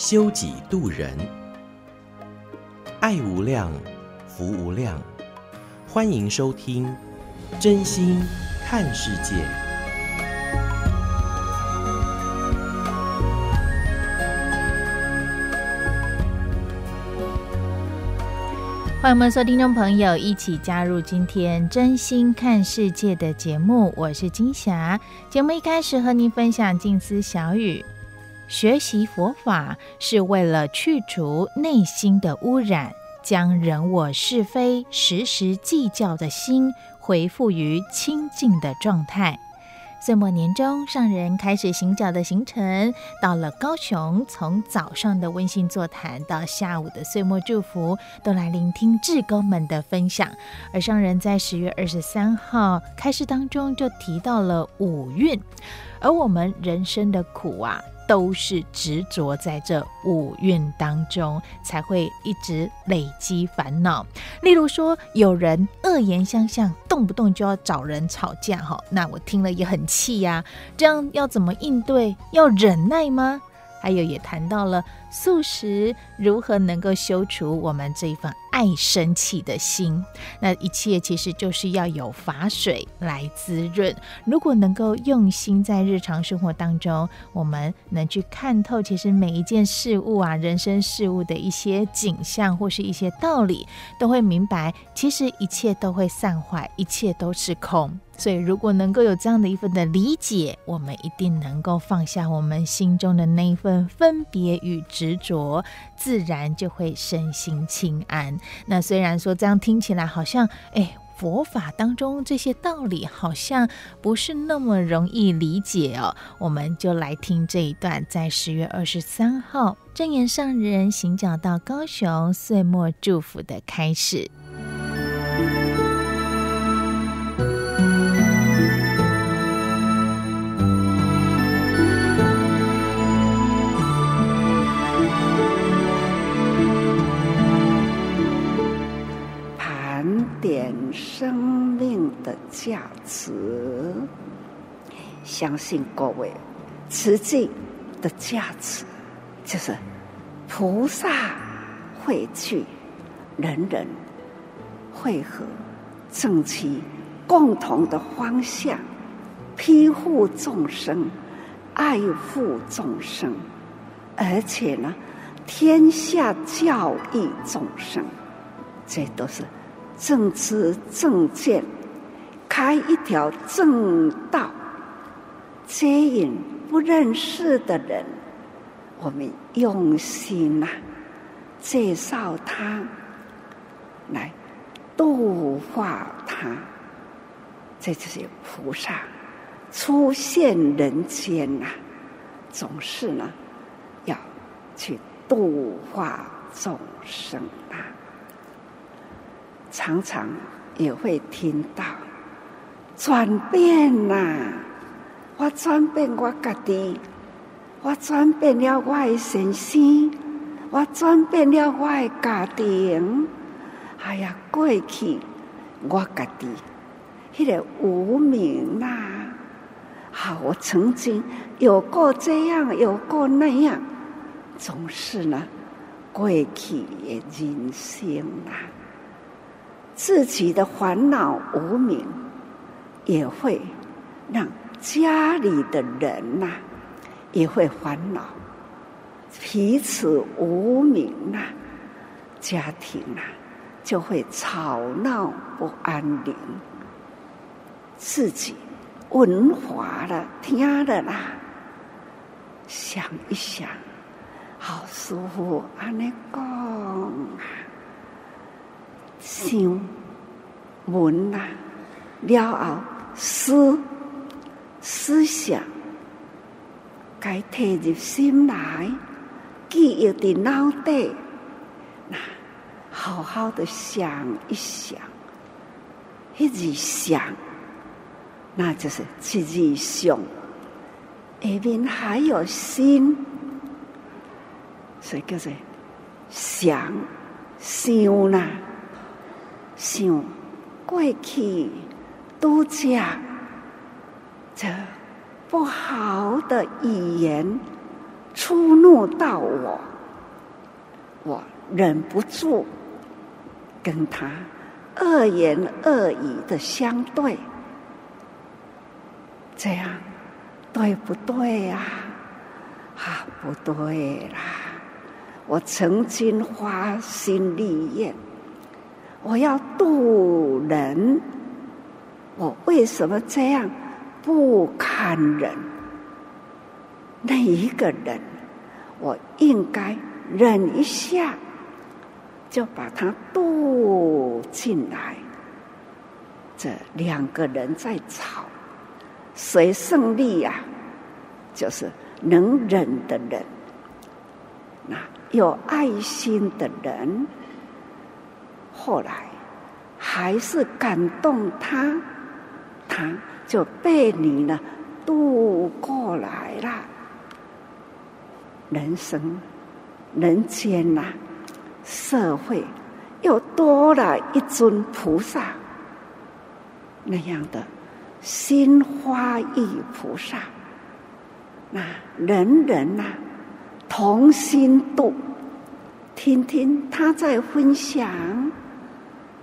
修己度人，爱无量，福无量。欢迎收听《真心看世界》。欢迎我们所有听众朋友一起加入今天《真心看世界》的节目，我是金霞。节目一开始和您分享静思小语。学习佛法是为了去除内心的污染，将人我是非时时计较的心恢复于清净的状态。岁末年终，上人开始行脚的行程，到了高雄，从早上的温馨座谈到下午的岁末祝福，都来聆听志工们的分享。而上人在十月二十三号开示当中就提到了五蕴，而我们人生的苦啊。都是执着在这五蕴当中，才会一直累积烦恼。例如说，有人恶言相向，动不动就要找人吵架，哈，那我听了也很气呀。这样要怎么应对？要忍耐吗？还有也谈到了素食如何能够修除我们这一份爱生气的心，那一切其实就是要有法水来滋润。如果能够用心在日常生活当中，我们能去看透，其实每一件事物啊，人生事物的一些景象或是一些道理，都会明白，其实一切都会散坏，一切都是空。所以，如果能够有这样的一份的理解，我们一定能够放下我们心中的那一份分别与执着，自然就会身心轻安。那虽然说这样听起来好像，哎，佛法当中这些道理好像不是那么容易理解哦。我们就来听这一段，在十月二十三号正言上人行脚到高雄岁末祝福的开始。生命的价值，相信各位，慈济的价值就是菩萨汇聚，人人汇合，正其共同的方向，庇护众生，爱护众生，而且呢，天下教育众生，这都是。正知正见，开一条正道，接引不认识的人，我们用心呐、啊，介绍他，来度化他，这就是菩萨出现人间呐、啊，总是呢，要去度化众生啊。常常也会听到转变呐、我转变我家己，我转变了我的先生，我转变了我的家庭。哎呀，过去我家己，迄、那个无名呐、啊，好，我曾经有过这样，有过那样，总是呢，过去的人生啊。自己的烦恼无明，也会让家里的人呐、啊，也会烦恼，彼此无明呐、啊，家庭啊就会吵闹不安宁。自己闻法了，听了啦，想一想，好舒服，安尼讲啊。想闻啊，了后思思想，该贴入心来，记忆的脑袋，那好好的想一想，一直想，那就是自己想。下面还有心，所以叫做想想啦，想过去都讲这不好的语言触怒到我，我忍不住跟他恶言恶语的相对，这样。对不对呀？啊，不对啦！我曾经花心立愿，我要渡人，我为什么这样不堪忍？那一个人，我应该忍一下，就把他渡进来。这两个人在吵。谁胜利呀、啊？就是能忍的人，那有爱心的人，后来还是感动他，他就被你呢渡过来了。人生人间呐、社会又多了一尊菩萨，那样的。心花意菩萨，那人人呐、啊，同心度，听听他在分享，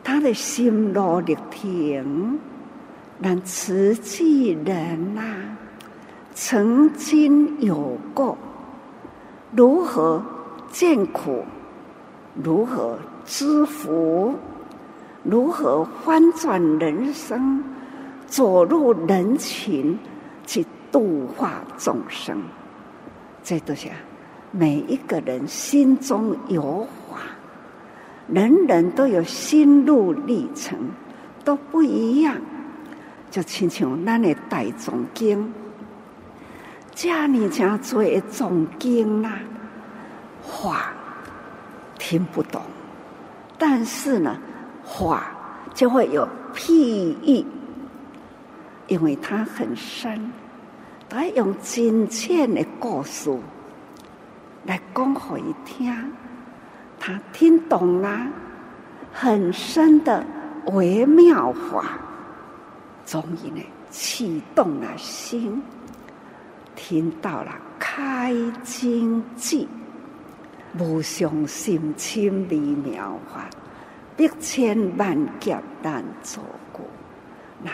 他的心路历程，让慈济人呐、曾经有过如何见苦，如何知福，如何翻转人生。走入人群去度化众生，这都是每一个人心中有，人人都有心路历程，都不一样。就亲像咱的大总经，家里家做的众经呐，话听不懂，但是呢，话就会有譬喻。因为它很深，他用真切的故事来讲给伊听，他听懂了很深的微妙法，终于呢启动了心，听到了开经偈，无上甚深微妙法，一千万劫难遭过，那。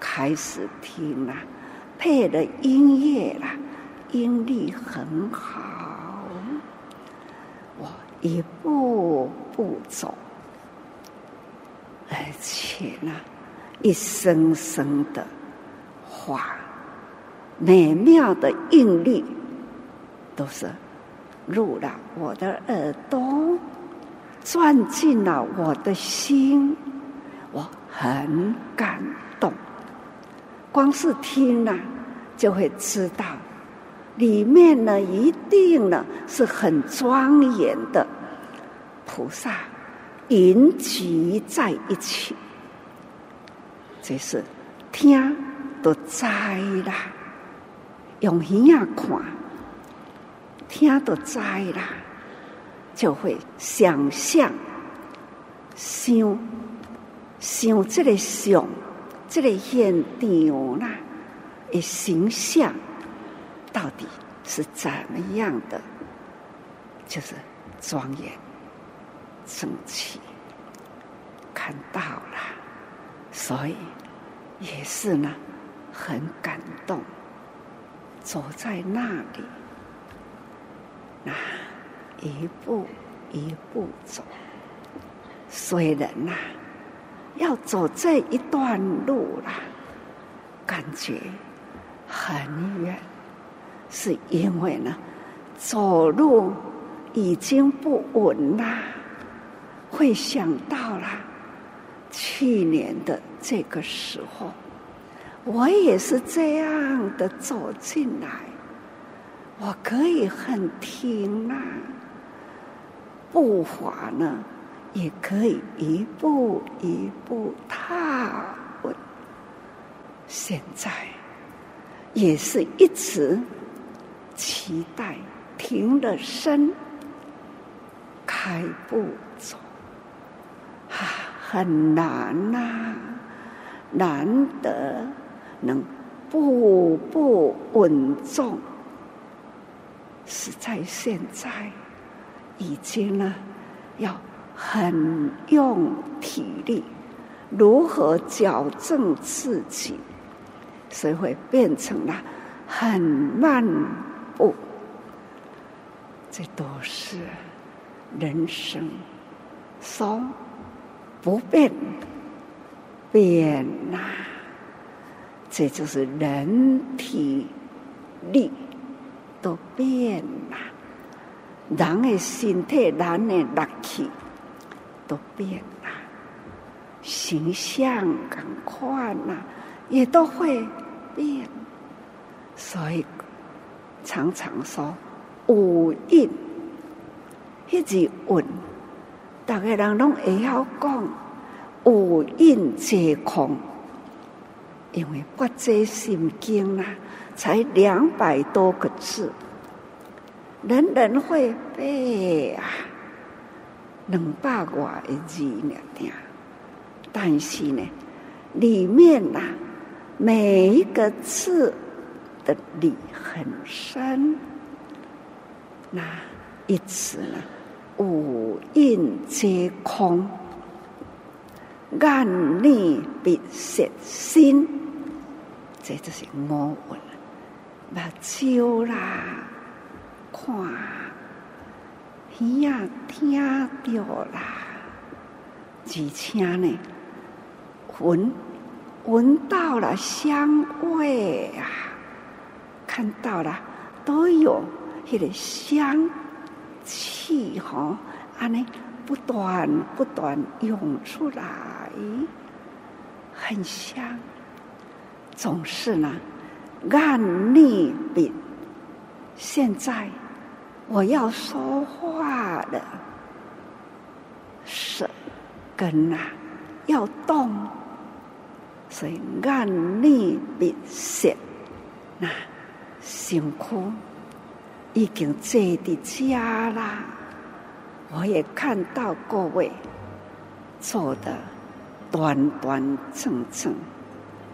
开始听了，配了音乐了，音律很好。一步步走，而且呢，一声声的话，美妙的韵律，都是入了我的耳朵，钻进了我的心，我很感动。光是听呢，就会知道，里面呢一定呢是很庄严的菩萨云集在一起。这是听都知啦，用耳仔看，听都知啦，就会想象、想、想这个想。这个现场啦，的形象到底是怎么样的？就是庄严、生气，看到了，所以也是呢，很感动。走在那里，那一步一步走，虽然呐。要走这一段路啦，感觉很远，是因为呢，走路已经不稳啦。会想到了去年的这个时候，我也是这样的走进来，我可以很听啊，步伐呢，也可以一步一步踏稳。现在也是一直期待停了身，开步，很难呐、难得能步步稳重。是在现在，已经呢，要很用体力，如何矫正自己，所以会变成了很慢步。这都是人生说不变变呐，这就是人体力。都变了，人的身体、人的力气都变了，形象感官呐，也都会变。所以常常说五蕴，一直稳，大概人拢会晓讲五蕴皆空，因为不这心经啊。才两百多个字，人人会背啊，两百多个字呢，但是呢，里面呐、啊，每一个字的理很深。那一词呢，五蕴皆空，眼耳鼻舌身，这就是五蕴。目睭啦，看耳啊，听到啦，而且呢，闻闻到了香味啊，看到了都有那个香气哈，安尼不断不断涌出来，很香，总是呢。眼耳鼻，现在我要说话了，舌根啊要动，所以眼耳鼻舌那辛苦已经坐的家啦。我也看到各位坐的端端正正，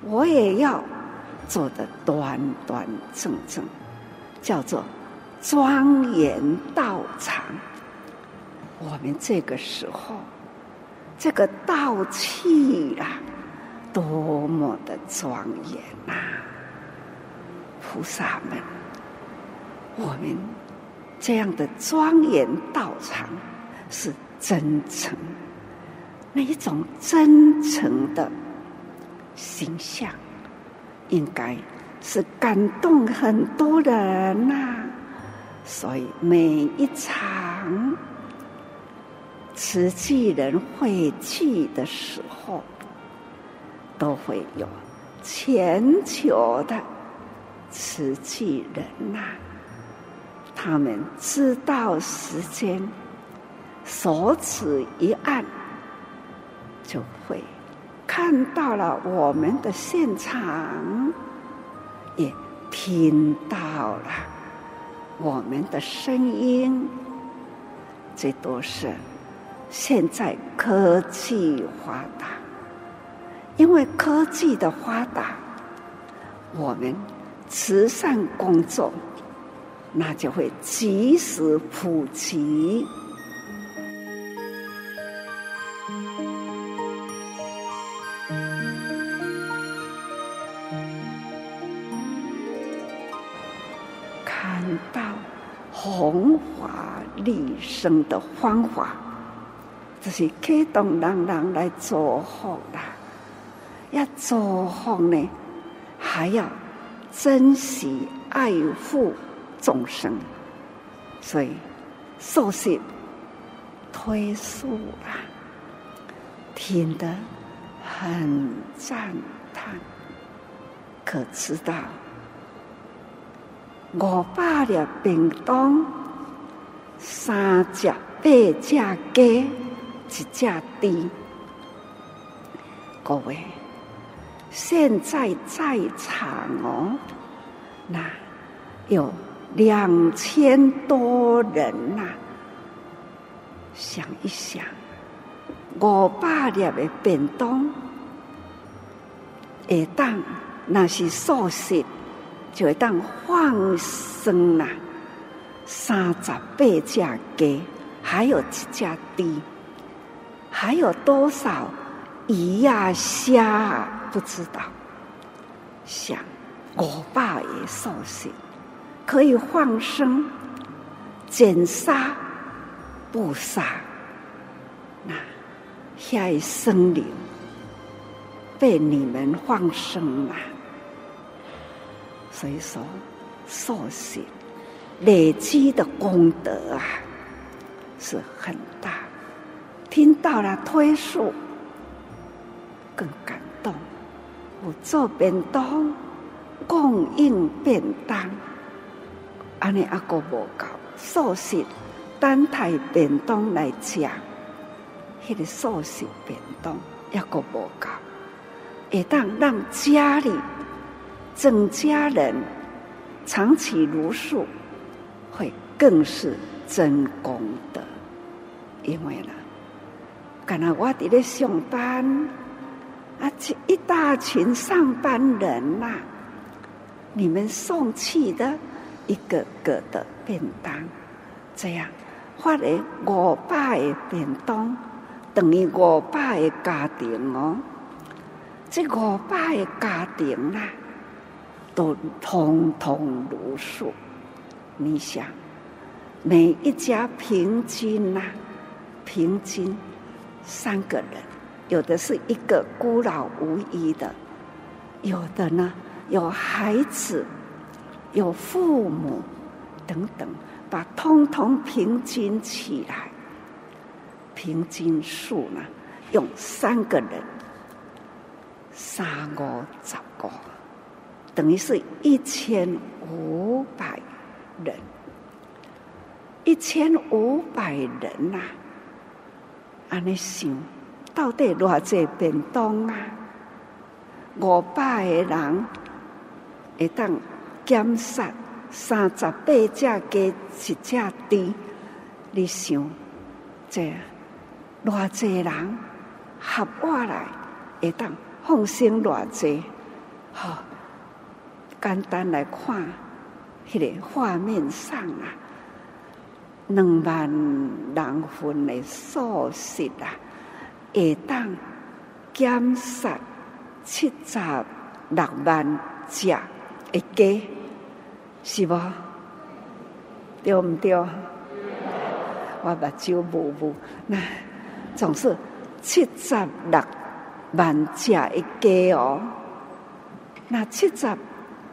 我也要。做的端端正正，叫做庄严道场。我们这个时候，这个道气啊，多么的庄严呐！菩萨们，我们这样的庄严道场是真诚，那一种真诚的形象。应该是感动很多人呐、所以每一场慈济人会聚的时候，都会有全球的慈济人呐、他们知道时间，手指一按，就会。看到了我们的现场，也听到了我们的声音，这都是现在科技发达。因为科技的发达，我们慈善工作那就会及时普及。看到弘法利生的方法，这是启动人人来做好啦。要做好呢，还要珍惜爱护众生，所以受信推述啊，听得很赞叹，可知道五百粒便当，三只八只鸡，一只猪。各位，现在在场哦，那有两千多人呐、啊。想一想，五百粒的便当，会当那是素食，就会当放生啦。三十八只鸡，还有几只猪，还有多少鱼呀、虾啊？不知道。想五百也素食，可以放生，减杀。不杀，那下一生灵被你们放生了，所以说，受洗累积的功德啊是很大。听到了推述，更感动。我做便当，供应便当，安尼阿个无够素食。单台便当来讲，迄个素食便当抑阁无够，会当让家里整家人长期如数，会更是真功德。因为呢，敢若我伫咧上班，啊，一大群上班人呐、你们送去的一个个的便当，这样。发的五百个便当，等于五百个家庭哦。这五百个家庭啦，都通通如数。你想，每一家平均呐，平均三个人，有的是一个孤老无依的，有的呢有孩子，有父母等等。把通通平均起来，平均数呢？用三个人，三五十个，等于是一千五百人。一千五百人呐、啊，安尼想，到底偌济便当啊？五百个人会当减杀。三十八只鸡，一只猪，你想这偌济人合过来，会当放生偌济？好、简单来看，迄个画面上啊，两万人份的素食啊，会当减杀七十六万只的鸡。是不？对不对？我目睭模糊，那总是七十六万只的鸡哦。那七十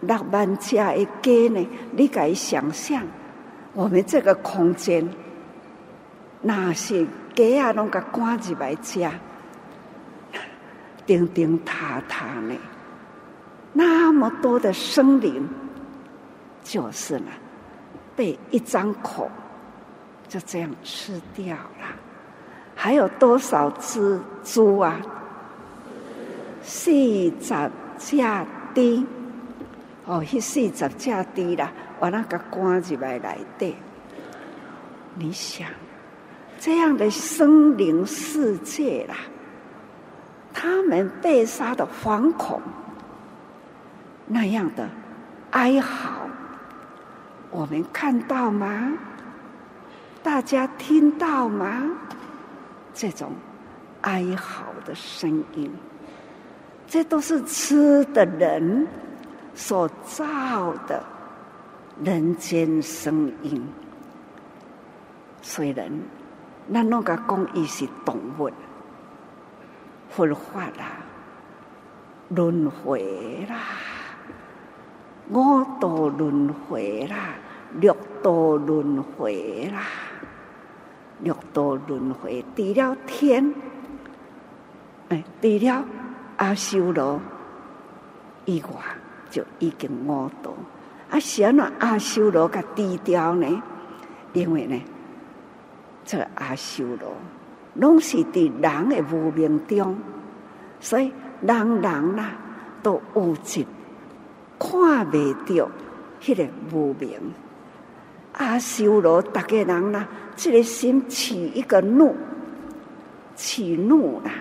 六万只的鸡呢？你可以想象，我们这个空间，那些鸡啊，拢个赶入来吃，叮叮塔塔呢，那么多的生灵。就是呢，被一张口就这样吃掉了。还有多少只猪啊？四十只猪哦，迄四十只猪啦，我那个关起来来的。你想，这样的生灵世界啦，他们被杀的惶恐，那样的哀嚎。我们看到吗？大家听到吗？这种哀嚎的声音，这都是吃的人所造的人间声音。虽然那那个讲伊是动物，佛法啦，轮回啦。五道轮回啦，六道轮回啦，六道轮回，除了天，哎，除了阿修罗以外，就已经五道，啊，是安怎阿修罗甲低调呢？因为呢，这阿修罗拢是伫人的无明中，所以人人啦都有一看未到迄个无明。阿修罗逐个人啦，这个心起一个怒，起怒啦，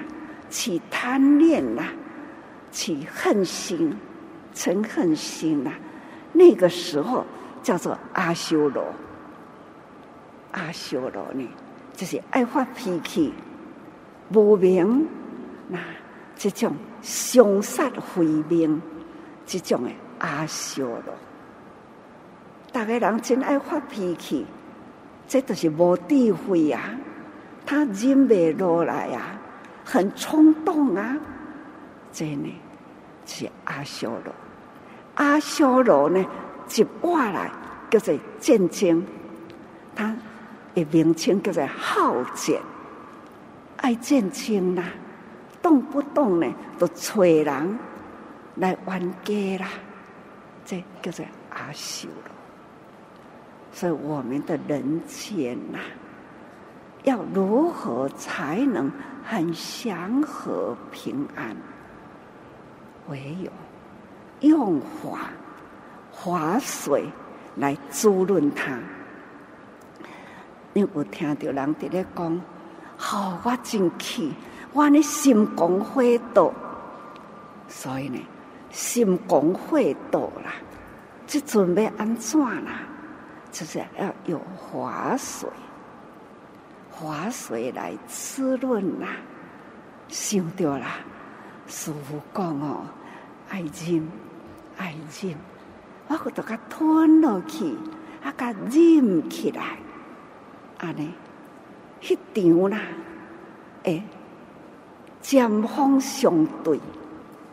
起贪恋啦，起恨心、嗔恨心啦，那个时候叫做阿修罗。阿修罗呢，就是爱发脾气、无明，那这种凶杀毁命，这种的阿修罗，大家人真爱发脾气，这都是无智慧啊！他忍不落来啊，很冲动啊！这呢，是阿修罗。阿修罗呢，一过来叫做战争，他。的名称叫做好战，爱战争啦，动不动呢就找人来冤家啦，这叫做阿修罗。所以我们的人间呐，要如何才能很祥和平安？唯有用法华水来滋润它。你有听到人伫咧讲，好、哦，我真气，我呢心公火道，所以呢心公火道啦，即阵要安怎啦？就是要有华水，华水来滋润啦。想到啦，师父讲哦，爱忍，爱忍，我搁都甲吞落去，啊，甲忍起来。安尼，迄场啦，诶，针锋相对，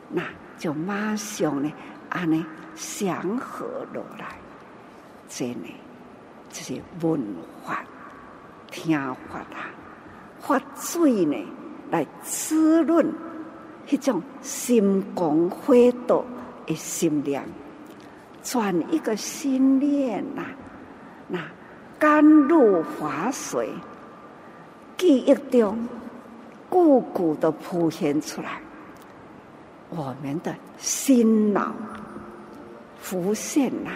那就马上呢，安尼祥和落来。真呢，就是文化、听法啦，法水呢来。滋润迄种心公火道的心量，转一个心念呐，那。甘露华水，记忆中，故故的浮现出来，我们的心脑浮现了，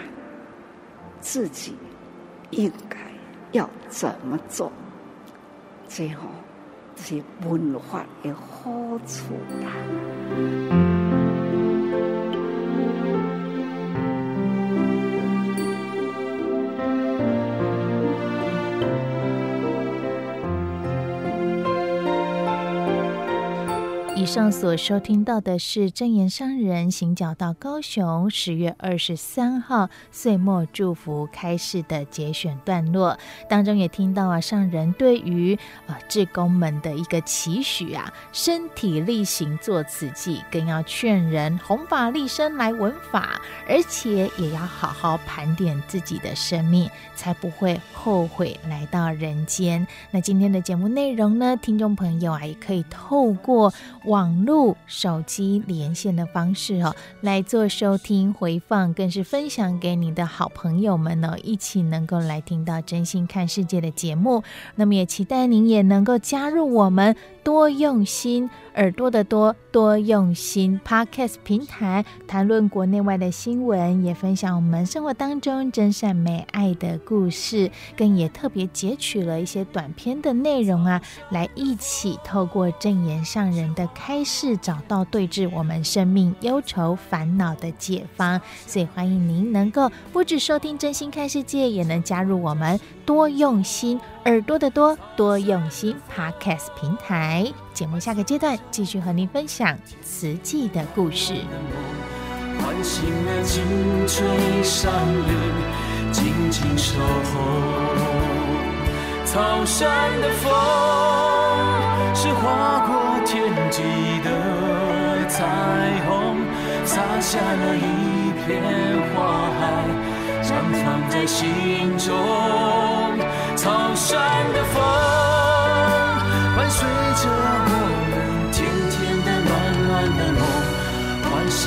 自己应该要怎么做？最后，这些文化的好处啦。上所收听到的是真言上人行脚到高雄十月二十三号岁末祝福开示的节选段落，当中也听到啊上人对于啊志工们的一个期许啊，身体力行做此计，更要劝人弘法立身来闻法，而且也要好好盘点自己的生命，才不会后悔来到人间。那今天的节目内容呢，听众朋友啊也可以透过网网络、手机连线的方式哦，来做收听回放，更是分享给你的好朋友们呢，一起能够来听到真心看世界的节目。那么也期待您也能够加入我们。多用心，耳朵的多，多用心。Podcast 平台谈论国内外的新闻，也分享我们生活当中真善美爱的故事，更也特别截取了一些短篇的内容啊，来一起透过正言上人的开示，找到对治我们生命忧愁烦恼的解方。所以欢迎您能够不止收听真心看世界，也能加入我们多用心。耳朵的多，多用心。Podcast 平台节目下个阶段继续和您分享慈济的故事。唤醒了青翠山林，静静守候。草山的风是划过天际的彩虹，洒下了一片花海，绽放在心中。草山的风，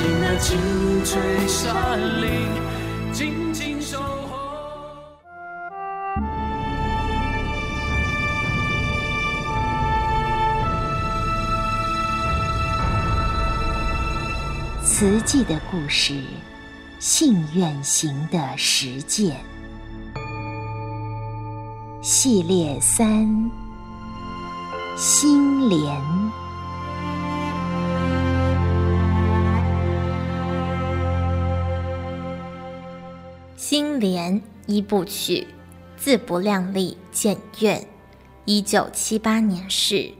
暖的梦，唤醒了青翠山林。慈济的故事，信愿行的实践系列三：心莲。金莲一部曲，自不量力建愿，一九七八年释，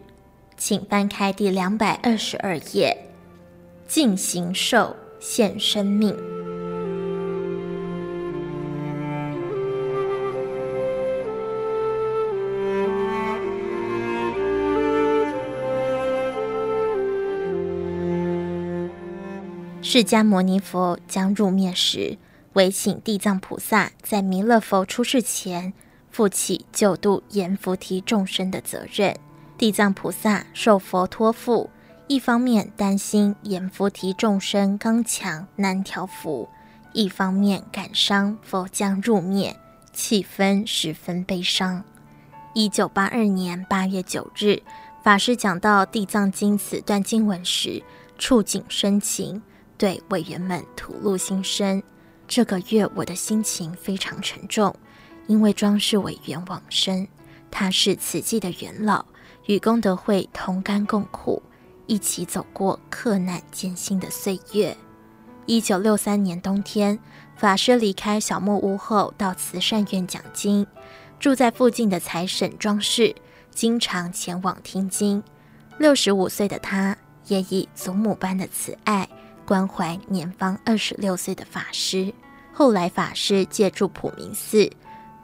请翻开第两百二十二页。尽形寿，献生命。释迦牟尼佛将入灭时，唯请地藏菩萨在弥勒佛出世前，负起救度阎浮提众生的责任。地藏菩萨受佛托付。一方面担心阎浮提众生刚强难调伏，一方面感伤佛将入灭，气氛十分悲伤。一九八二年八月九日，法师讲到《地藏经》此段经文时，触景生情，对委员们吐露心声。这个月我的心情非常沉重，因为庄氏委员往生，他是慈济的元老，与功德会同甘共苦。一起走过克难艰辛的岁月。一九六三年冬天，法师离开小木屋后，到慈善院讲经。住在附近的财神庄氏，经常前往听经。六十五岁的他，也以祖母般的慈爱关怀年方二十六岁的法师。后来，法师借住普明寺，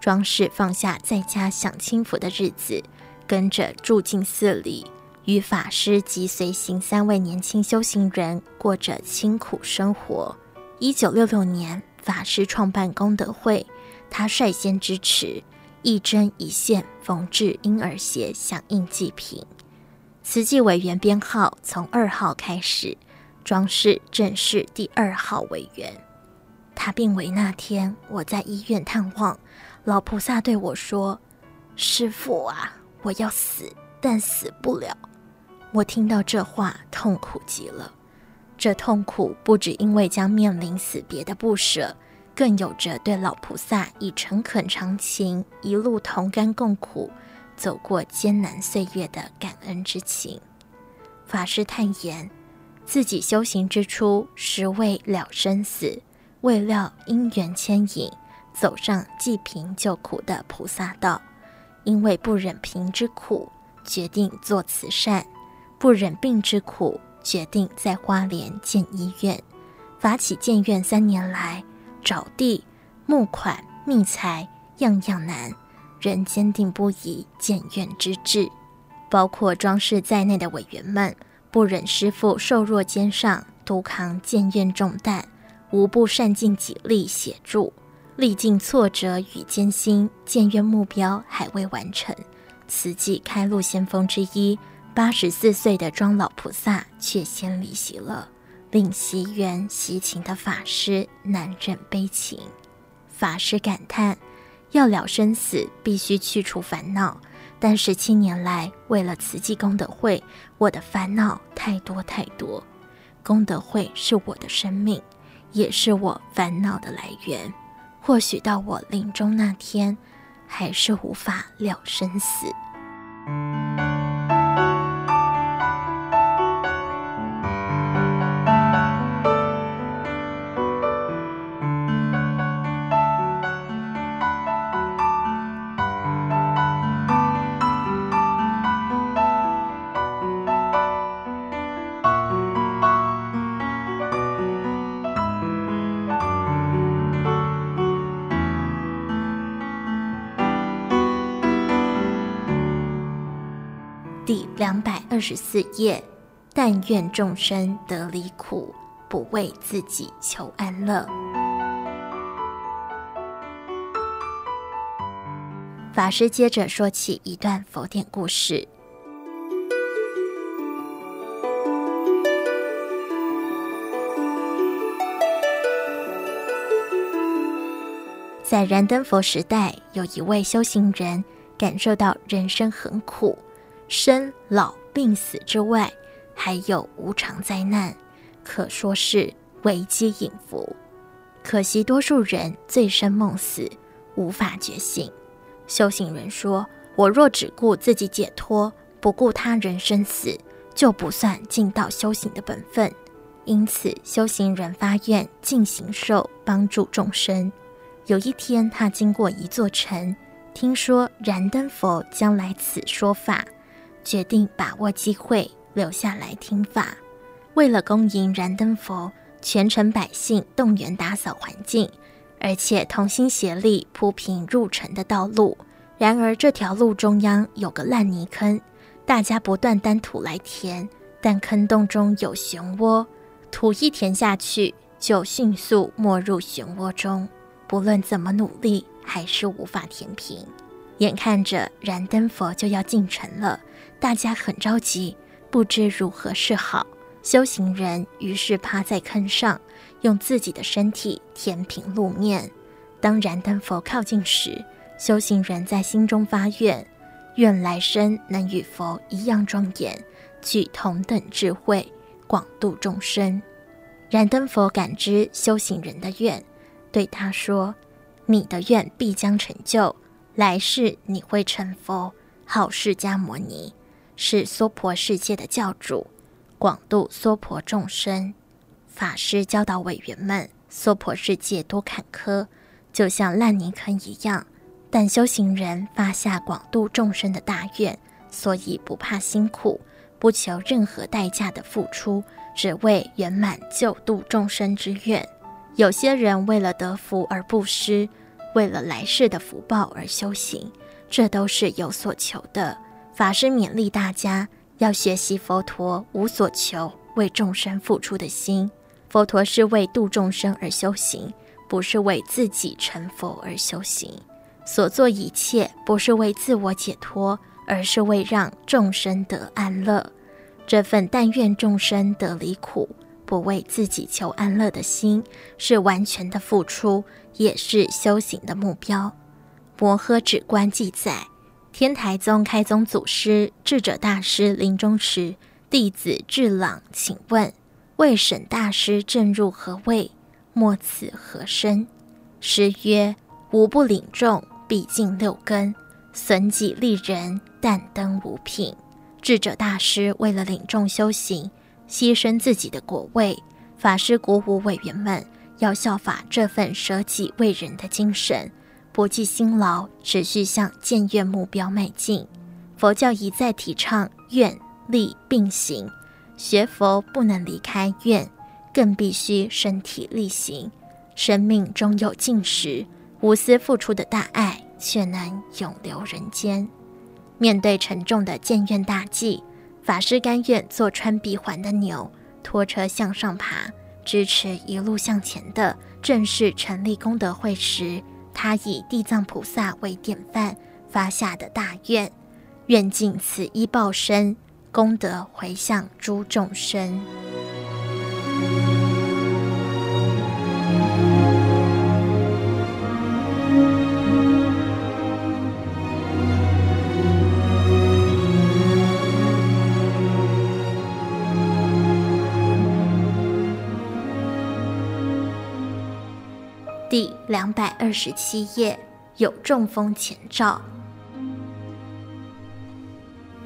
庄氏放下在家享清福的日子，跟着住进寺里。与法师及随行三位年轻修行人过着清苦生活。一九六六年，法师创办功德会，他率先支持，一针一线缝制婴儿鞋，响应祭品。慈济委员编号从二号开始，庄氏正是第二号委员。他病危那天，我在医院探望，老菩萨对我说：“师父啊，我要死，但死不了。”我听到这话，痛苦极了。这痛苦不只因为将面临死别的不舍，更有着对老菩萨以诚恳长情，一路同甘共苦，走过艰难岁月的感恩之情。法师坦言，自己修行之初，实为了生死，未料因缘牵引，走上济贫救苦的菩萨道。因为不忍贫之苦，决定做慈善。不忍病之苦，决定在花莲建医院。发起建院三年来，找地、募款、觅财，样样难，仍坚定不移建院之志。包括庄氏在内的委员们，不忍师父瘦弱肩上独扛建院重担，无不善尽己力协助。历尽挫折与艰辛，建院目标还未完成。慈济开路先锋之一。八十四岁的庄老菩萨却先离席了，令惜缘惜情的法师难忍悲情。法师感叹：要了生死，必须去除烦恼。但十七年来，为了慈济功德会，我的烦恼太多太多。功德会是我的生命，也是我烦恼的来源。或许到我临终那天，还是无法了生死。二十四页，但愿众生得离苦，不为自己求安乐。法师接着说起一段佛典故事。在燃灯佛时代，有一位修行人感受到人生很苦，生老病死之外，还有无常灾难，可说是危机隐伏。可惜多数人醉生梦死，无法觉醒。修行人说：“我若只顾自己解脱，不顾他人生死，就不算尽到修行的本分。”因此，修行人发愿尽行受帮助众生。有一天，他经过一座城，听说燃灯佛将来此说法，决定把握机会留下来听法。为了恭迎燃灯佛，全城百姓动员打扫环境，而且同心协力铺平入城的道路。然而，这条路中央有个烂泥坑，大家不断担土来填，但坑洞中有漩涡。土一填下去，就迅速没入漩涡中。不论怎么努力，还是无法填平。眼看着燃灯佛就要进城了，大家很着急，不知如何是好。修行人于是趴在坑上，用自己的身体填平路面。当燃灯佛靠近时，修行人在心中发愿：愿来生能与佛一样庄严，具同等智慧。广度众生，燃灯佛感知修行人的愿，对他说：“你的愿必将成就，来世你会成佛，号释迦摩尼，是娑婆世界的教主，广度娑婆众生。”法师教导委员们：“娑婆世界多坎坷，就像烂泥坑一样，但修行人发下广度众生的大愿，所以不怕辛苦。”不求任何代价的付出，只为圆满救度众生之愿。有些人为了得福而布施，为了来世的福报而修行，这都是有所求的。法师勉励大家要学习佛陀无所求、为众生付出的心。佛陀是为度众生而修行，不是为自己成佛而修行。所做一切不是为自我解脱。而是为让众生得安乐，这份但愿众生得离苦，不为自己求安乐的心，是完全的付出，也是修行的目标。《摩诃止观》记载，天台宗开宗祖师智者大师临终时，弟子智朗请问：“未审大师正入何位？莫此何身？”师曰：“吾不领众，必尽六根。”损己利人，但登五品。智者大师为了领众修行，牺牲自己的果位。法师鼓舞委员们要效法这份舍己为人的精神，不计辛劳，持续向建院目标迈进。佛教一再提倡愿力并行，学佛不能离开愿，更必须身体力行。生命终有尽时，无私付出的大爱。却能永留人间。面对沉重的建院大计，法师甘愿做穿鼻环的牛，拖车向上爬，支持一路向前的，正是成立功德会时，他以地藏菩萨为典范发下的大愿：愿尽此一报身，功德回向诸众生。第两百二十七页，有中风前兆。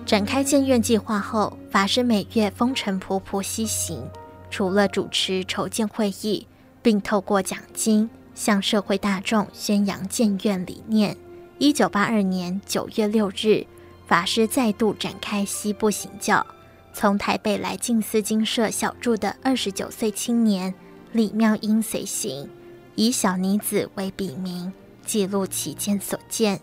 展开建院计划后，法师每月风尘仆仆西行，除了主持筹建会议，并透过奖金向社会大众宣扬建院理念。一九八二年九月六日，法师再度展开西部行教，从台北来静思精舍小住的二十九岁青年李妙英随行。以小妮子为笔名，记录其间所见。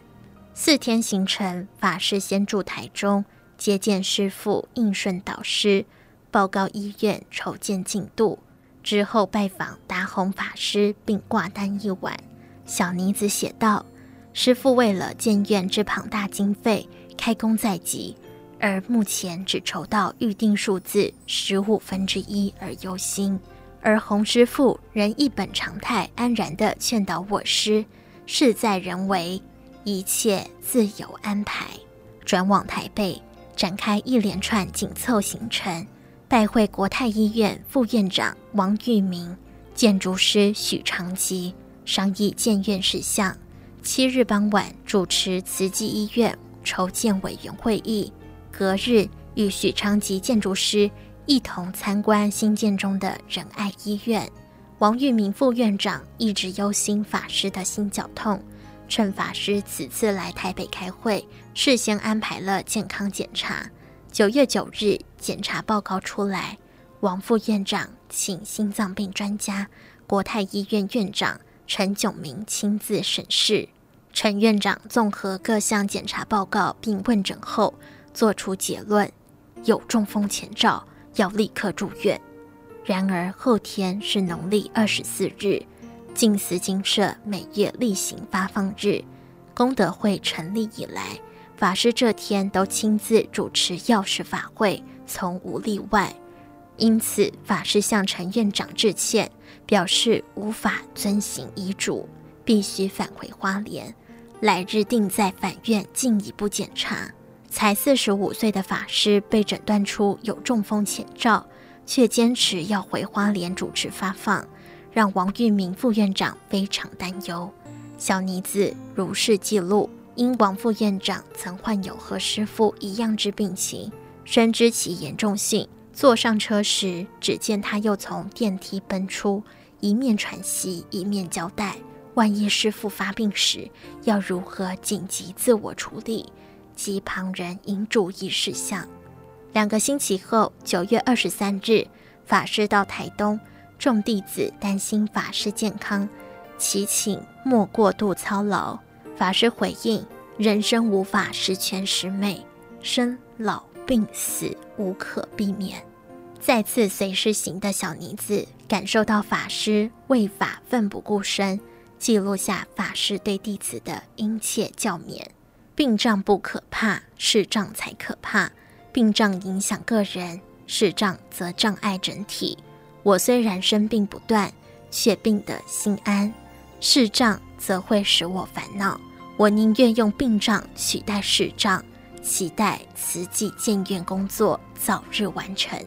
四天行程，法师先住台中，接见师父应顺导师，报告医院筹建进度。之后拜访达宏法师，并挂单一晚。小妮子写道：“师父为了建院之庞大经费，开工在即，而目前只筹到预定数字十五分之一而忧心。”而洪师父仍一本常态，安然地劝导我师：事在人为，一切自有安排。转往台北，展开一连串紧凑行程，拜会国泰医院副院长王玉明、建筑师许长吉，商议建院事项。七日傍晚，主持慈济医院筹建委员会议。隔日，与许长吉建筑师一同参观新建中的仁爱医院。王玉明副院长一直忧心法师的心绞痛，趁法师此次来台北开会，事先安排了健康检查。九月九日，检查报告出来，王副院长请心脏病专家国泰医院院长陈炯明亲自审视。陈院长综合各项检查报告并问诊后，作出结论：有中风前兆，要立刻住院。然而后天是农历二十四日，静思精舍每月例行发放日。功德会成立以来，法师这天都亲自主持药师法会，从无例外。因此，法师向陈院长致歉，表示无法遵行遗嘱，必须返回花莲。来日定在返院进一步检查。才四十五岁的法师被诊断出有中风前兆。却坚持要回花莲主持发放，让王玉明副院长非常担忧。小妮子如是记录，因王副院长曾患有和师父一样之病情，深知其严重性。坐上车时，只见他又从电梯奔出，一面喘息，一面交代：万一师父发病时，要如何紧急自我处理，及旁人应注意事项。两个星期后，九月二十三日，法师到台东，众弟子担心法师健康，祈请莫过度操劳。法师回应：人生无法十全十美，生老病死无可避免。再次随师行的小妮子感受到法师为法奋不顾身，记录下法师对弟子的殷切教勉：病障不可怕，视障才可怕。病障影响个人，视障则障碍整体。我虽然生病不断，却病得心安；视障则会使我烦恼。我宁愿用病障取代视障，期待慈济建院工作早日完成。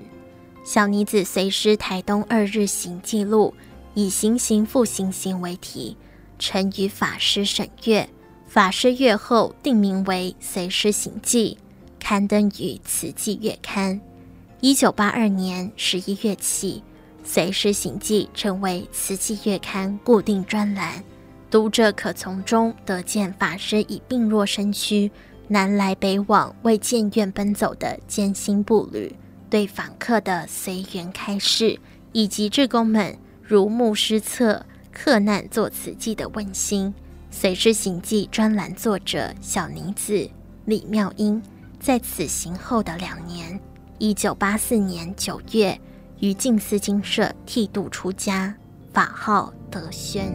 小妮子随师台东二日行记录，以“行行复行行”为题，呈于法师审阅。法师阅后定名为《随师行记》。刊登于《慈济月刊》。一九八二年十一月起，《随师行记》成为《慈济月刊》固定专栏，读者可从中得见法师以病弱身躯南来北往为建院奔走的艰辛步履，对访客的随缘开示，以及志工们如牧师册克难做慈济的温馨。《随之行记》专栏作者小妮子李妙英。在此行后的两年，一九八四年九月，于静思精舍剃度出家，法号德轩。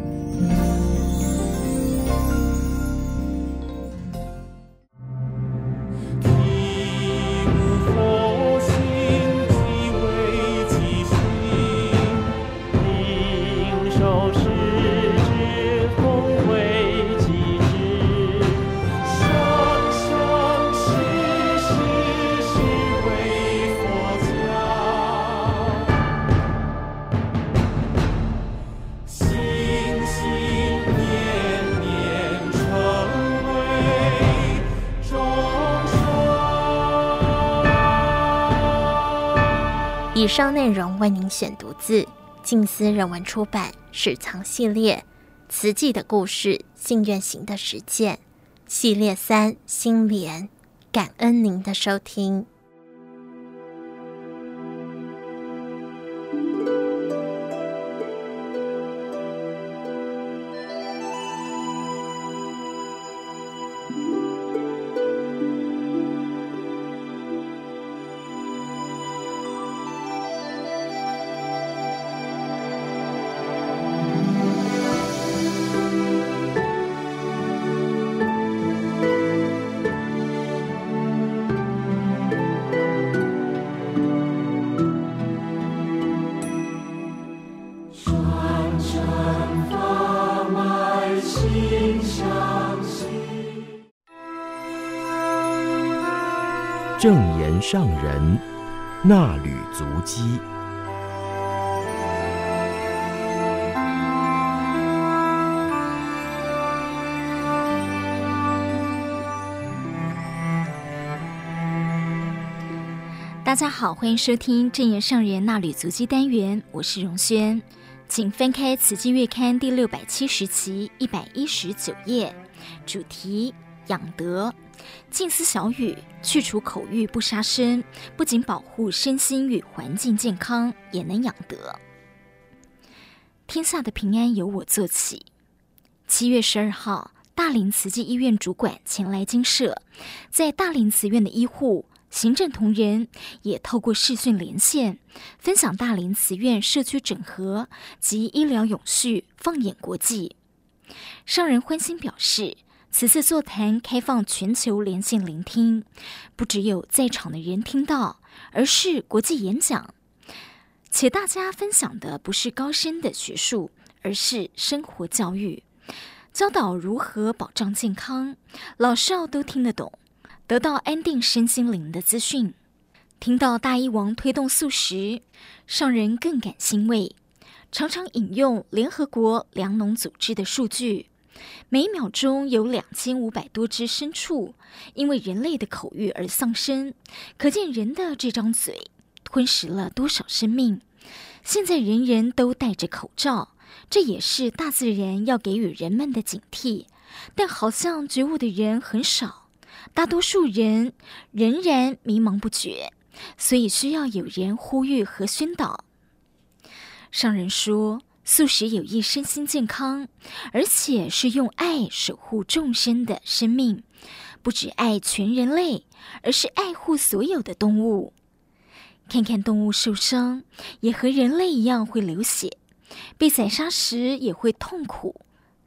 以上内容为您选读自静思人文出版《史藏系列》《慈济的故事：信愿行的实践》系列三《心莲》，感恩您的收听。正言上人纳履足迹。大家好，欢迎收听正言上人纳履足迹单元，我是荣轩。请翻开《慈济月刊》第六百七十期一百一十九页，主题养德，静思小语，去除口欲不杀生，不仅保护身心与环境健康，也能养德。天下的平安由我做起。七月十二号，大林慈济医院主管前来精舍，在大林慈院的医护。行政同仁也透过视讯连线，分享大林慈院社区整合及医疗永续，放眼国际。上人欢欣表示，此次座谈开放全球连线聆听，不只有在场的人听到，而是国际演讲，且大家分享的不是高深的学术，而是生活教育，教导如何保障健康，老少都听得懂。得到安定身心灵的资讯，听到大医王推动素食，上人更感欣慰。常常引用联合国粮农组织的数据，每秒钟有两千五百多只牲畜因为人类的口欲而丧生，可见人的这张嘴吞噬了多少生命。现在人人都戴着口罩，这也是大自然要给予人们的警惕，但好像觉悟的人很少。大多数人仍然迷茫不觉，所以需要有人呼吁和宣导。上人说，素食有益身心健康，而且是用爱守护众生的生命，不只爱全人类，而是爱护所有的动物。看看动物受伤，也和人类一样会流血，被宰杀时也会痛苦、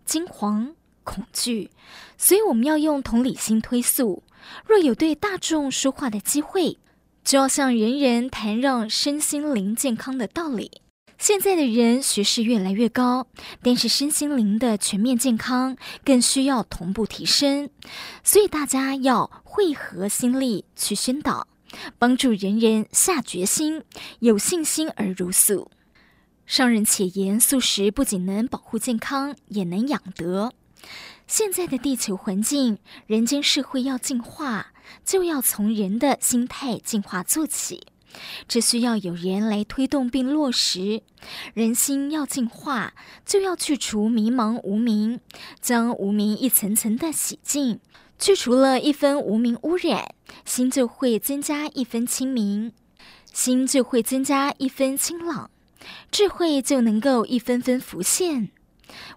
惊惶。恐惧，所以我们要用同理心推素。若有对大众说话的机会，就要向人人谈让身心灵健康的道理。现在的人学识越来越高，但是身心灵的全面健康更需要同步提升，所以大家要汇合心力去宣导，帮助人人下决心，有信心而如素。上人且言，素食不仅能保护健康，也能养德。现在的地球环境，人间社会要进化，就要从人的心态进化做起。这需要有人来推动并落实。人心要净化，就要去除迷茫无明，将无明一层层的洗净。去除了一分无明污染，心就会增加一分清明，心就会增加一分清朗，智慧就能够一分分浮现。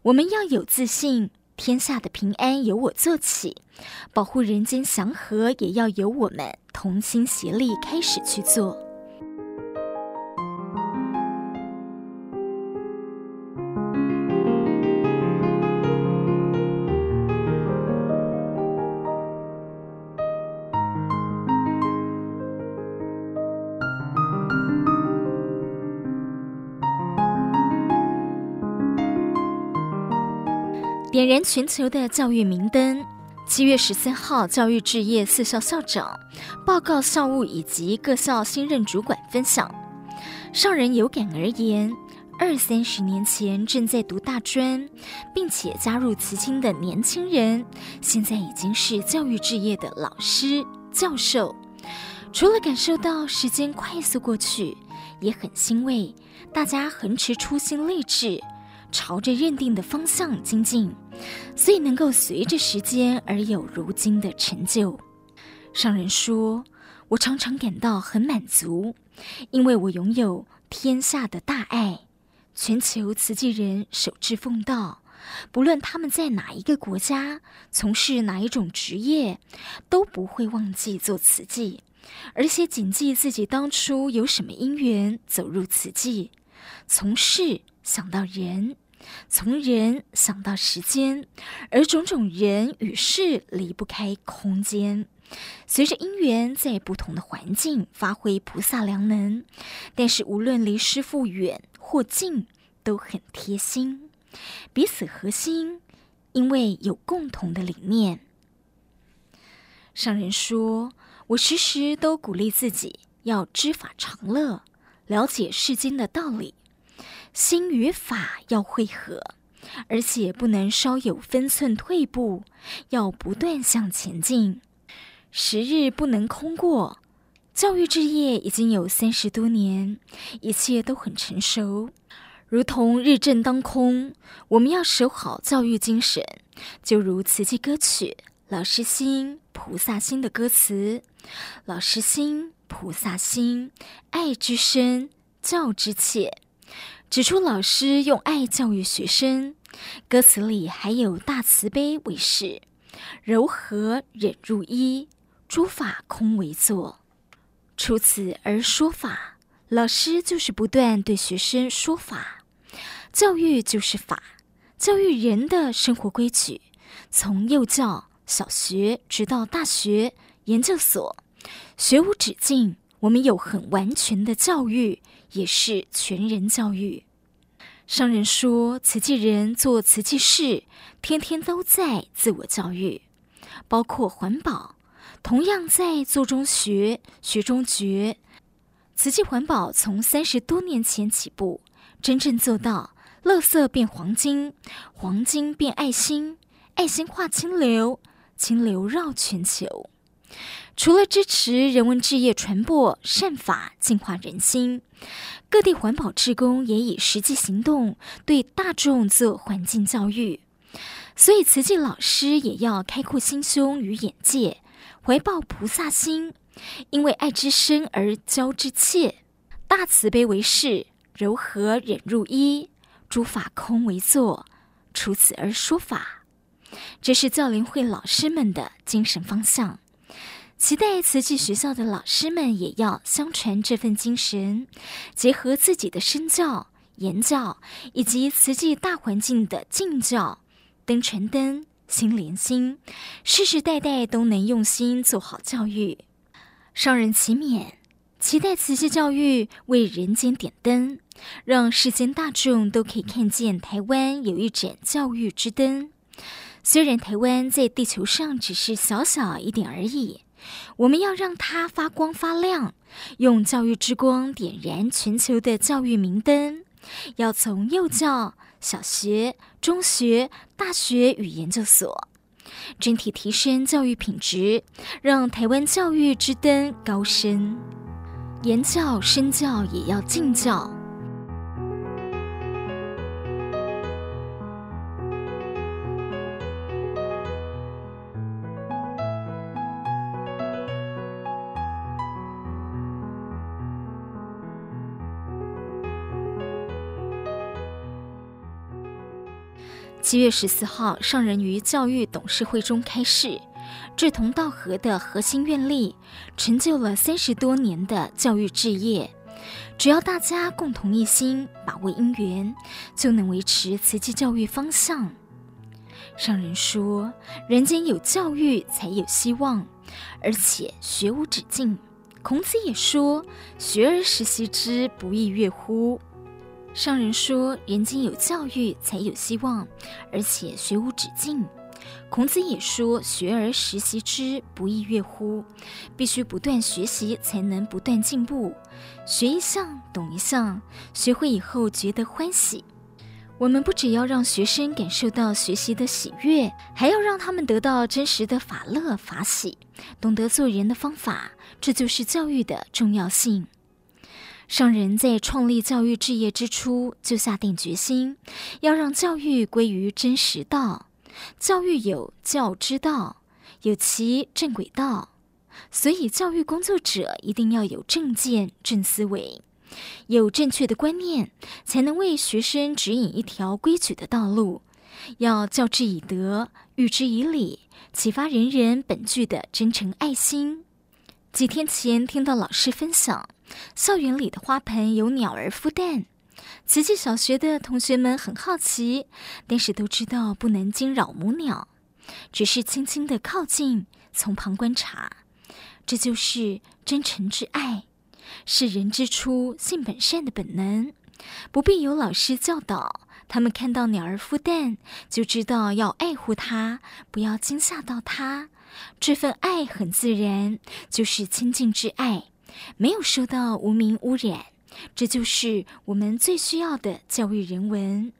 我们要有自信。天下的平安由我做起，保护人间祥和也要由我们同心协力开始去做。点燃全球的教育明灯。七月十三号，教育置业四校校长报告校务以及各校新任主管分享。上人有感而言：二三十年前正在读大专，并且加入慈青的年轻人，现在已经是教育置业的老师教授。除了感受到时间快速过去，也很欣慰，大家恒持初心立志。朝着认定的方向精进，所以能够随着时间而有如今的成就。上人说：“我常常感到很满足，因为我拥有天下的大爱。全球慈济人守志奉道，不论他们在哪一个国家，从事哪一种职业，都不会忘记做慈济，而且谨记自己当初有什么因缘走入慈济，从事想到人。”从人想到时间，而种种人与事离不开空间。随着因缘，在不同的环境发挥菩萨良能，但是无论离师父远或近，都很贴心，彼此合心，因为有共同的理念。上人说：“我时时都鼓励自己要知法常乐，了解世间的道理，心与法要会合，而且不能稍有分寸退步，要不断向前进，时日不能空过。教育事业已经有三十多年，一切都很成熟，如同日正当空。我们要守好教育精神，就如慈济歌曲《老师心菩萨心》的歌词：“老师心菩萨心，爱之深，教之切。”指出老师用爱教育学生。歌词里还有大慈悲为誓，柔和忍入一，诸法空为座。除此而说法，老师就是不断对学生说法，教育就是法，教育人的生活规矩，从幼教、小学直到大学、研究所，学无止境。我们有很完全的教育，也是全人教育。商人说，瓷器人做瓷器事，天天都在自我教育，包括环保。同样在做中学，学中觉。瓷器环保从三十多年前起步，真正做到垃圾变黄金，黄金变爱心，爱心化清流，清流绕全球。除了支持人文志业传播善法，净化人心，各地环保志工也以实际行动对大众做环境教育。所以，慈济老师也要开阔心胸与眼界。怀抱菩萨心，因为爱之深而教之切，大慈悲为示，柔和忍入一，诸法空为坐。除此而说法，这是教联会老师们的精神方向。期待慈济学校的老师们也要相传这份精神，结合自己的身教、言教以及慈济大环境的敬教，灯传灯。心连心，世世代代都能用心做好教育。上人祈勉，期待慈济教育为人间点灯，让世间大众都可以看见台湾有一盏教育之灯。虽然台湾在地球上只是小小一点而已，我们要让它发光发亮，用教育之光点燃全球的教育明灯。要从幼教。小学、中学、大学与研究所，整体提升教育品质，让台湾教育之灯高升。言教、身教也要敬教。七月十四号，上人于教育董事会中开示，志同道合的核心愿力，成就了三十多年的教育志业。只要大家共同一心，把握因缘，就能维持慈济教育方向。上人说：“人间有教育，才有希望，而且学无止境。”孔子也说：“学而时习之，不亦说乎？”上人说：“人间有教育，才有希望，而且学无止境。”孔子也说：“学而时习之，不亦说乎？”必须不断学习，才能不断进步。学一项，懂一项，学会以后觉得欢喜。我们不只要让学生感受到学习的喜悦，还要让他们得到真实的法乐法喜，懂得做人的方法。这就是教育的重要性。上人在创立教育志业之初，就下定决心，要让教育归于真实道。教育有教之道，有其正轨道，所以教育工作者一定要有正见、正思维，有正确的观念，才能为学生指引一条规矩的道路。要教之以德，育之以礼，启发人人本具的真诚爱心。几天前听到老师分享，校园里的花盆有鸟儿孵蛋，慈济小学的同学们很好奇，但是都知道不能惊扰母鸟，只是轻轻的靠近，从旁观察。这就是真诚之爱，是人之初性本善的本能，不必有老师教导，他们看到鸟儿孵蛋，就知道要爱护它，不要惊吓到它。这份爱很自然，就是亲近之爱，没有受到无名污染。这就是我们最需要的教育人文。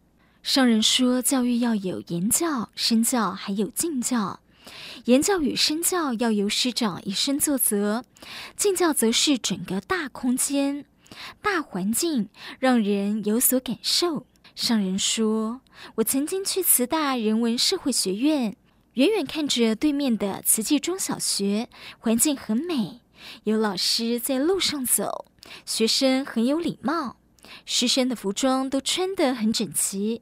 上人说，教育要有言教、身教，还有敬教。言教与身教要由师长以身作则，敬教则是整个大空间、大环境，让人有所感受。上人说，我曾经去慈大人文社会学院，远远看着对面的慈济中小学，环境很美，有老师在路上走，学生很有礼貌，师生的服装都穿得很整齐，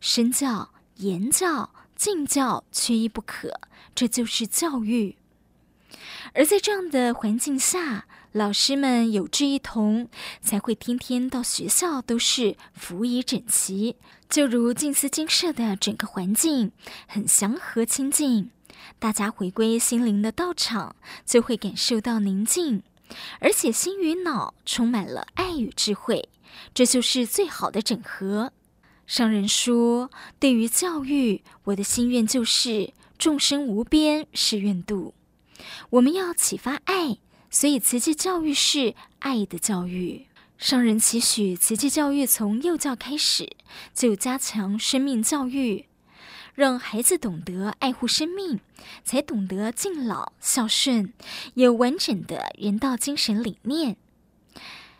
身教、言教、敬教缺一不可。这就是教育，而在这样的环境下，老师们有志一同，才会天天到学校都是服仪整齐。就如静思精舍的整个环境很祥和清净，大家回归心灵的道场，就会感受到宁静，而且心与脑充满了爱与智慧，这就是最好的整合。商人说，对于教育，我的心愿就是。众生无边誓愿度，我们要启发爱，所以慈济教育是爱的教育。商人期许慈济教育从幼教开始就加强生命教育，让孩子懂得爱护生命，才懂得敬老孝顺，有完整的人道精神理念。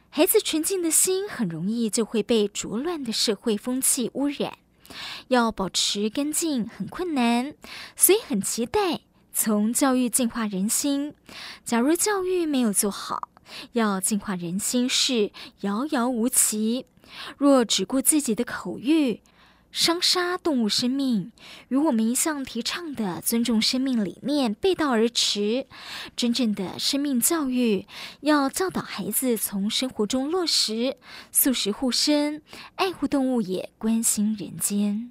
孩子纯净的心很容易就会被浊乱的社会风气污染。要保持干净很困难，所以很期待从教育净化人心。假如教育没有做好，要净化人心是遥遥无期。若只顾自己的口欲，伤杀动物生命，与我们一向提倡的尊重生命理念背道而驰。真正的生命教育，要教导孩子从生活中落实素食护生，爱护动物，也关心人间，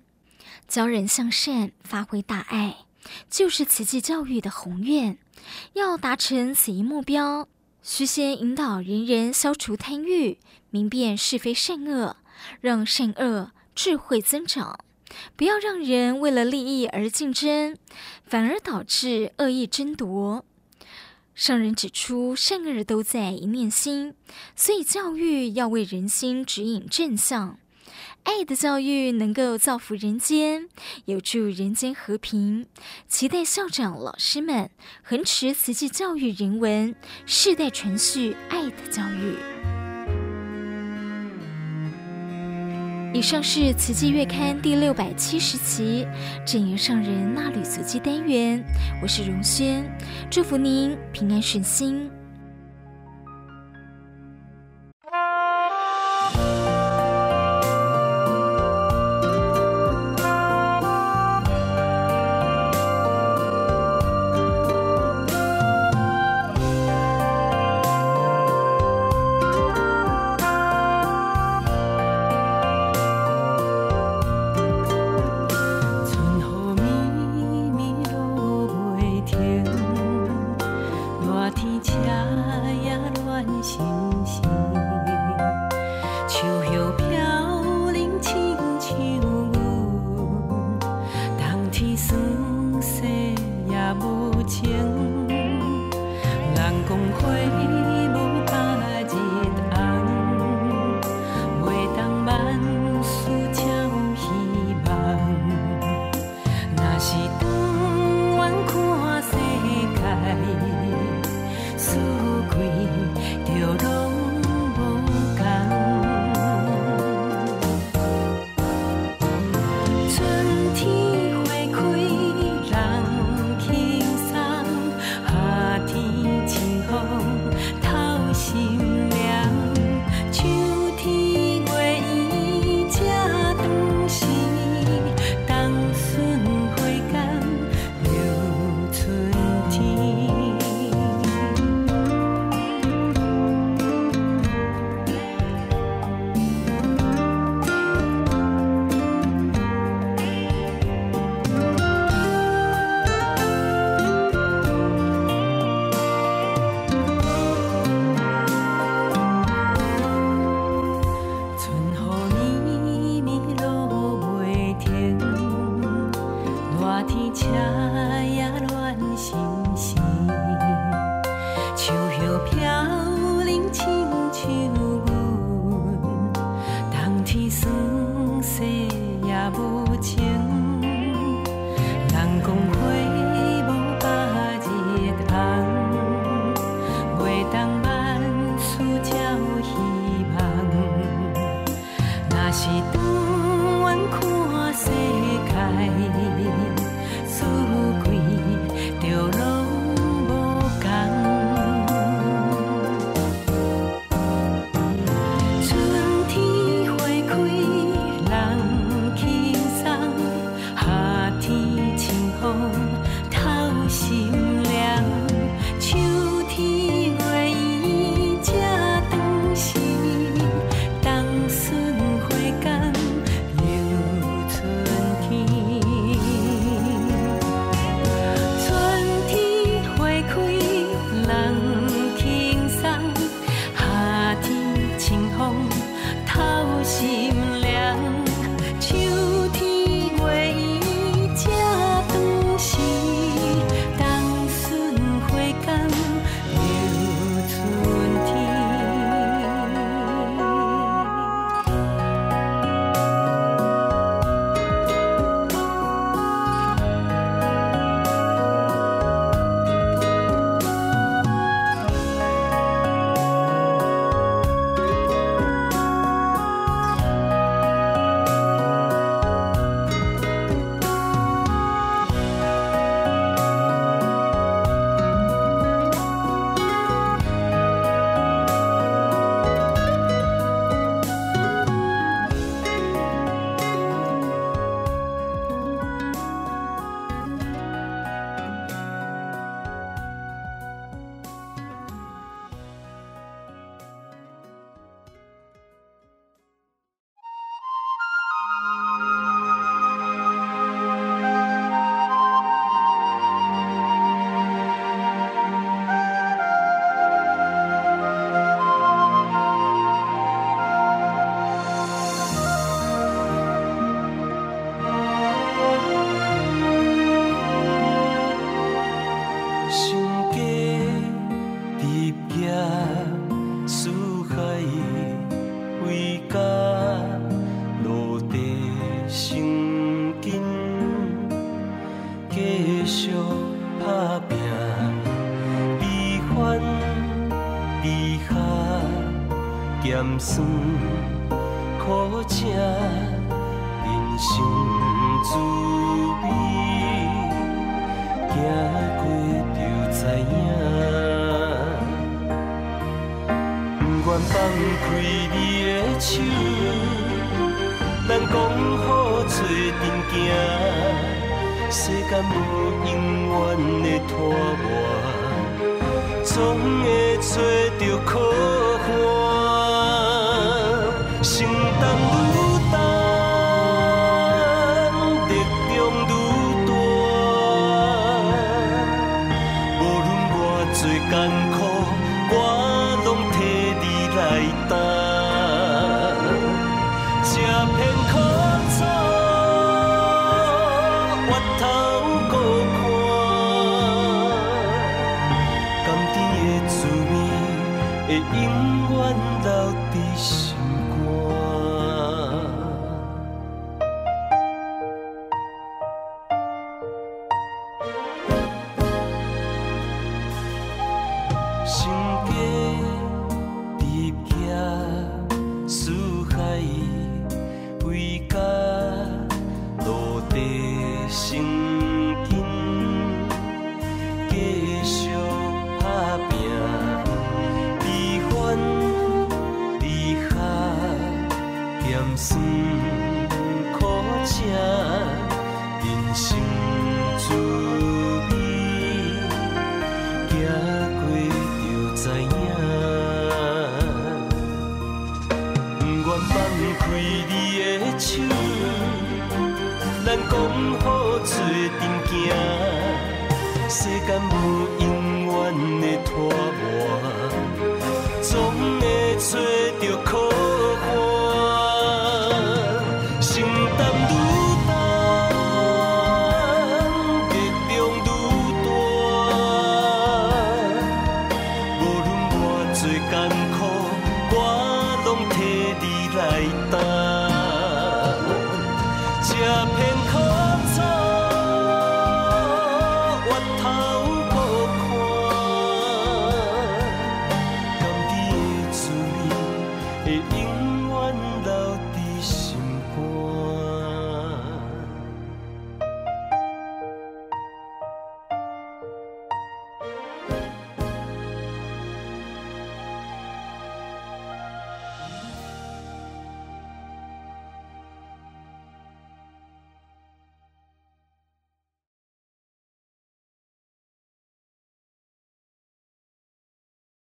教人向善，发挥大爱，就是慈济教育的宏愿。要达成此一目标，须先引导人人消除贪欲，明辨是非善恶，让善恶。智慧增长，不要让人为了利益而竞争，反而导致恶意争夺。上人指出，善恶都在一念心，所以教育要为人心指引正向。爱的教育能够造福人间，有助人间和平。期待校长、老师们恒持慈济教育人文，世代传续爱的教育。以上是《慈济月刊》第六百七十期正言上人纳履足迹单元，我是荣轩，祝福您平安顺心。